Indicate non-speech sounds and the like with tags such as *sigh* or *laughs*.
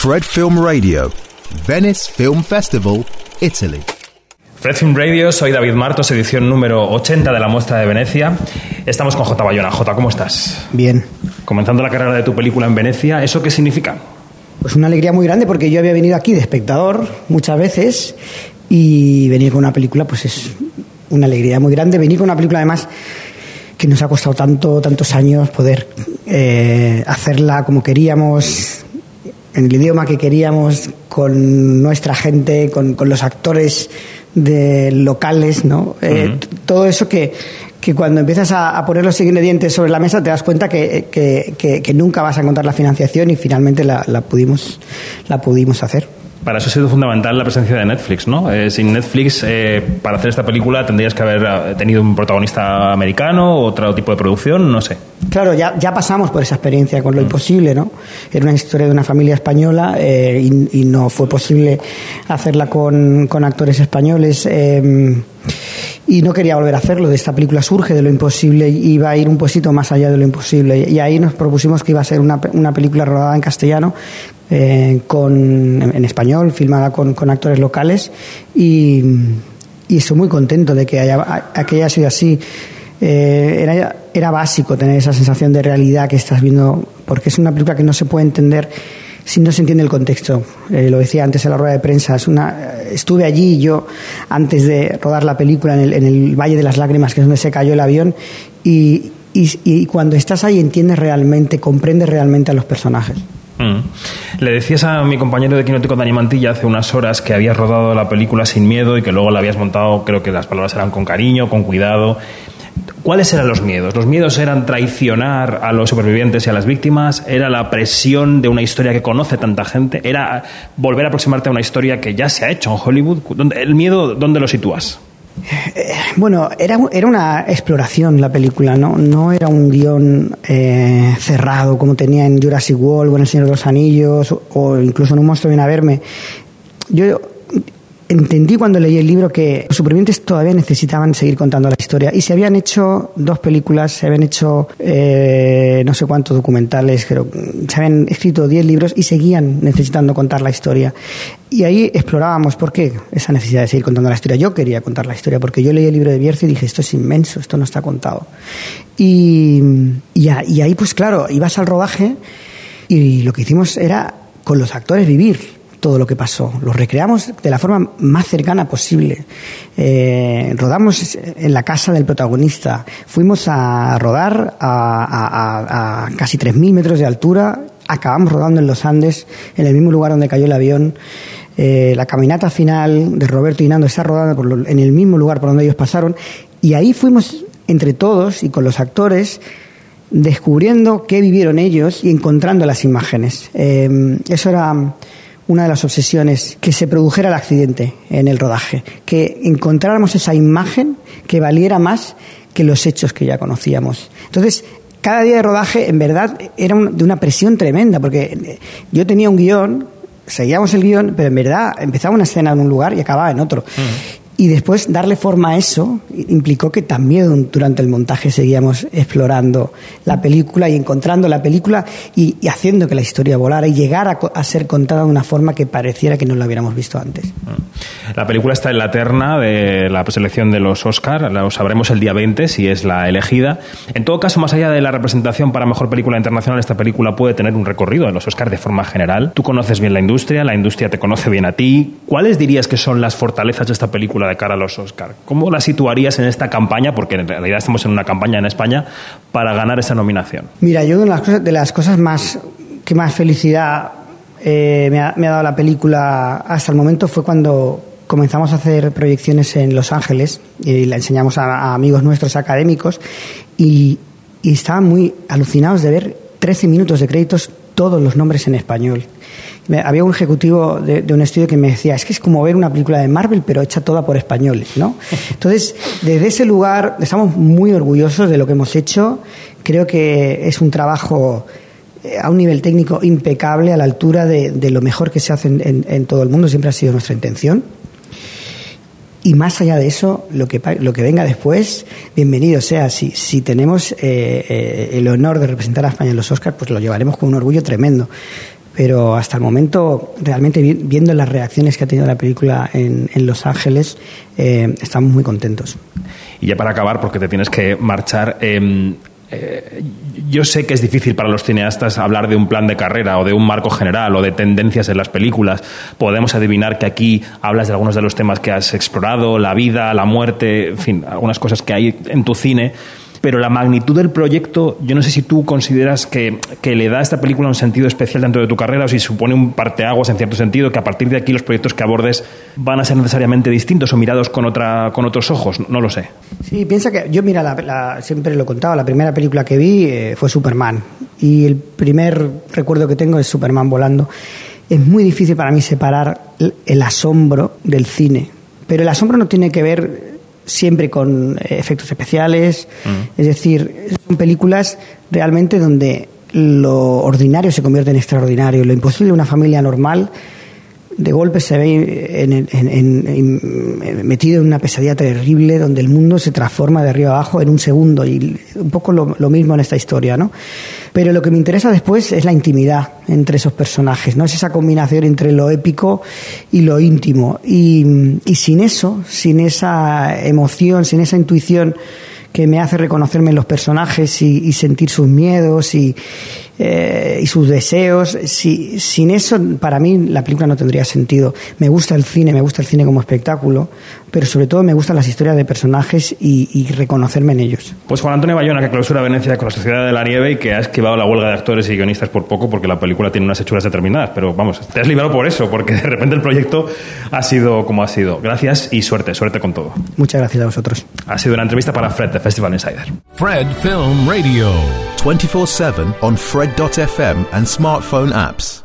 Fred Film Radio, Venice Film Festival, Italy. Fred Film Radio, soy David Martos, edición número 80 de la muestra de Venecia. Estamos con J. Bayona. J, ¿cómo estás? Bien. Comenzando la carrera de tu película en Venecia, ¿eso qué significa? Pues una alegría muy grande porque yo había venido aquí de espectador muchas veces y venir con una película pues es una alegría muy grande. Venir con una película además que nos ha costado tanto, tantos años poder eh, hacerla como queríamos, en el idioma que queríamos, con nuestra gente, con, con los actores de locales, ¿no? Eh, todo eso que, que cuando empiezas a, a, poner los ingredientes sobre la mesa te das cuenta que, que, que nunca vas a encontrar la financiación y finalmente la, la, pudimos, la pudimos hacer para eso ha sido fundamental la presencia de Netflix, ¿no? Eh, sin Netflix, eh, para hacer esta película tendrías que haber eh, tenido un protagonista americano, otro tipo de producción, no sé. Claro, ya, ya pasamos por esa experiencia con lo imposible, ¿no? Era una historia de una familia española eh, y, no fue posible hacerla con, con actores españoles. Y no quería volver a hacerlo. De esta película surge de lo imposible y iba a ir un poquito más allá de lo imposible. Y ahí nos propusimos que iba a ser una, una película rodada en castellano, eh, con, en español, filmada con, con actores locales. Y, y, estoy muy contento de que haya, que haya sido así. Eh, era, era básico tener esa sensación de realidad que estás viendo, porque es una película que no se puede entender si no se entiende el contexto. Eh, lo decía antes en la rueda de prensa. Es una, estuve allí yo antes de rodar la película en el, en el, Valle de las Lágrimas, que es donde se cayó el avión, y, y, y cuando estás ahí entiendes realmente, comprendes realmente a los personajes. Mm. Le decías a mi compañero de Quinótico Dani Mantilla hace unas horas que habías rodado la película sin miedo y que luego la habías montado, creo que las palabras eran con cariño, con cuidado. ¿Cuáles eran los miedos? ¿Los miedos eran traicionar a los supervivientes y a las víctimas? ¿Era la presión de una historia que conoce tanta gente? ¿Era volver a aproximarte a una historia que ya se ha hecho en Hollywood? ¿El miedo dónde lo sitúas? Eh, bueno, era, era una exploración la película, no, no era un guion eh, cerrado como tenía en Jurassic World o en El Señor de los Anillos o incluso en Un monstruo viene a verme. Yo entendí cuando leí el libro que los supervivientes todavía necesitaban seguir contando la historia y se habían hecho dos películas, se habían hecho eh, no sé cuántos documentales, pero se habían escrito diez libros y seguían necesitando contar la historia. Y ahí explorábamos por qué esa necesidad de seguir contando la historia. Yo quería contar la historia porque yo leí el libro de Bierzo y dije, esto es inmenso, esto no está contado. Y, y, y ahí pues claro, ibas al rodaje y lo que hicimos era con los actores vivir todo lo que pasó. Lo recreamos de la forma más cercana posible. Eh, rodamos en la casa del protagonista. Fuimos a rodar a, a, a casi 3.000 metros de altura. Acabamos rodando en los Andes, en el mismo lugar donde cayó el avión. Eh, la caminata final de Roberto y Nando está rodada por lo, en el mismo lugar por donde ellos pasaron. Y ahí fuimos entre todos y con los actores descubriendo qué vivieron ellos y encontrando las imágenes. Eh, eso era una de las obsesiones, que se produjera el accidente en el rodaje, que encontráramos esa imagen que valiera más que los hechos que ya conocíamos. Entonces, cada día de rodaje, en verdad, era de una presión tremenda, porque yo tenía un guion, seguíamos el guion, pero en verdad empezaba una escena en un lugar y acababa en otro. Y después darle forma a eso implicó que también durante el montaje seguíamos explorando la película y encontrando la película y, haciendo que la historia volara y llegara a, ser contada de una forma que pareciera que no la hubiéramos visto antes. Mm. La película está en la terna de la selección de los Oscar, lo sabremos el día 20 si es la elegida. En todo caso, más allá de la representación para mejor película internacional, esta película puede tener un recorrido en los Oscar de forma general. Tú conoces bien la industria, la industria te conoce bien a ti. ¿Cuáles dirías que son las fortalezas de esta película de cara a los Oscar. ¿Cómo la situarías en esta campaña? Porque en realidad estamos en una campaña en España para ganar esa nominación. Mira, yo de las cosas, de las cosas más que más felicidad eh, me, ha, dado la película hasta el momento fue cuando comenzamos a hacer proyecciones en Los Ángeles y la enseñamos a, a amigos nuestros académicos y, y, estaban muy alucinados de ver 13 minutos de créditos todos los nombres en español había un ejecutivo de, de, un estudio que me decía, es que es como ver una película de Marvel, pero hecha toda por españoles, ¿no? *laughs* Entonces, desde ese lugar estamos muy orgullosos de lo que hemos hecho. Creo que es un trabajo eh, a un nivel técnico impecable, a la altura de, de lo mejor que se hace en, en, en, todo el mundo, siempre ha sido nuestra intención. Y más allá de eso, lo que, lo que venga después, bienvenido sea. Si, si tenemos eh, eh, el honor de representar a España en los Oscars, pues lo llevaremos con un orgullo tremendo pero hasta el momento, realmente viendo las reacciones que ha tenido la película en, Los Ángeles, eh, estamos muy contentos. Y ya para acabar, porque te tienes que marchar, em, yo sé que es difícil para los cineastas hablar de un plan de carrera o de un marco general o de tendencias en las películas. Podemos adivinar que aquí hablas de algunos de los temas que has explorado, la vida, la muerte, en fin, algunas cosas que hay en tu cine pero la magnitud del proyecto, yo no sé si tú consideras que, le da a esta película un sentido especial dentro de tu carrera o si supone un parteaguas en cierto sentido, que a partir de aquí los proyectos que abordes van a ser necesariamente distintos o mirados con, otra, con otros ojos, no lo sé. Sí, piensa que yo, mira, la, siempre lo contaba, la primera película que vi eh, fue Superman y el primer recuerdo que tengo es Superman volando. Es muy difícil para mí separar el asombro del cine, pero el asombro no tiene que ver siempre con eh, efectos especiales. Mm. Es decir, son películas realmente donde lo ordinario se convierte en extraordinario, lo imposible de una familia normal de golpe se ve metido en una pesadilla terrible donde el mundo se transforma de arriba abajo en un segundo y un poco lo, mismo en esta historia, ¿no? Pero lo que me interesa después es la intimidad entre esos personajes, ¿no? Es esa combinación entre lo épico y lo íntimo. Y sin eso, sin esa emoción, sin esa intuición que me hace reconocerme en los personajes y, sentir sus miedos y, eh, y sus deseos. Si, sin eso, para mí, la película no tendría sentido. Me gusta el cine, me gusta el cine como espectáculo, pero sobre todo me gustan las historias de personajes y, reconocerme en ellos. Pues Juan Antonio Bayona, que clausura Venecia con la Sociedad de la Nieve y que ha esquivado la huelga de actores y guionistas por poco porque la película tiene unas hechuras determinadas. Pero vamos, te has librado por eso, porque de repente el proyecto ha sido como ha sido. Gracias y suerte, suerte con todo. Muchas gracias a vosotros. Ha sido una entrevista para Fred de Festival Insider. Fred Film Radio. 24-7 on Fred.fm and smartphone apps.